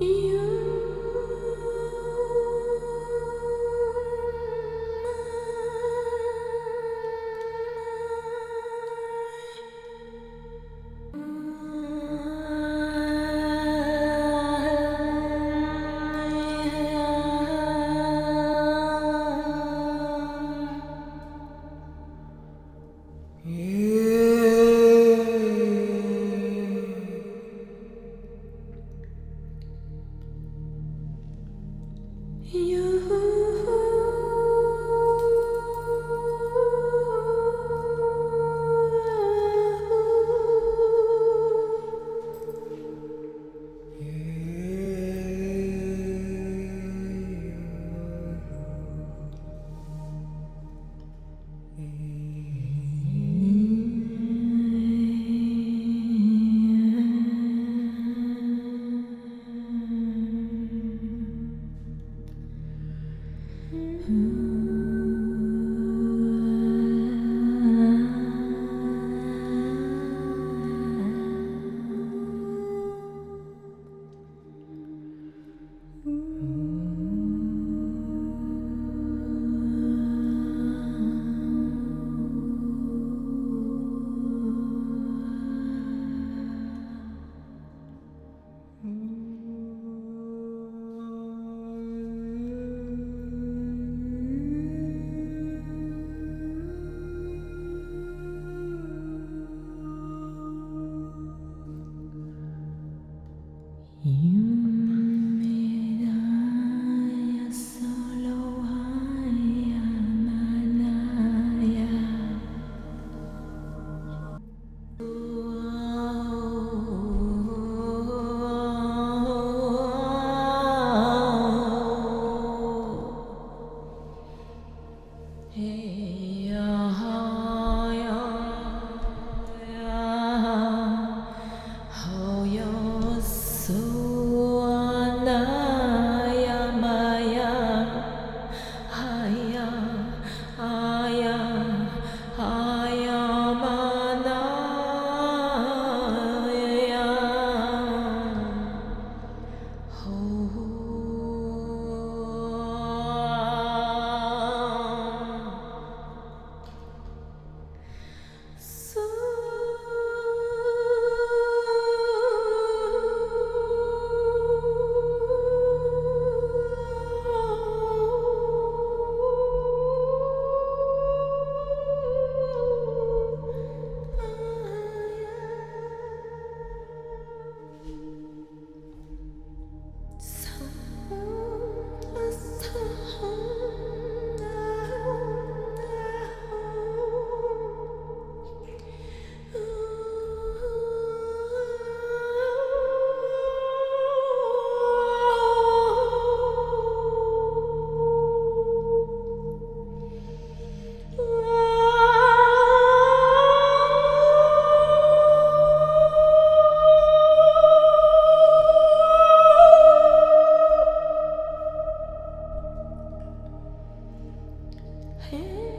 You. You Mm-hmm. へ。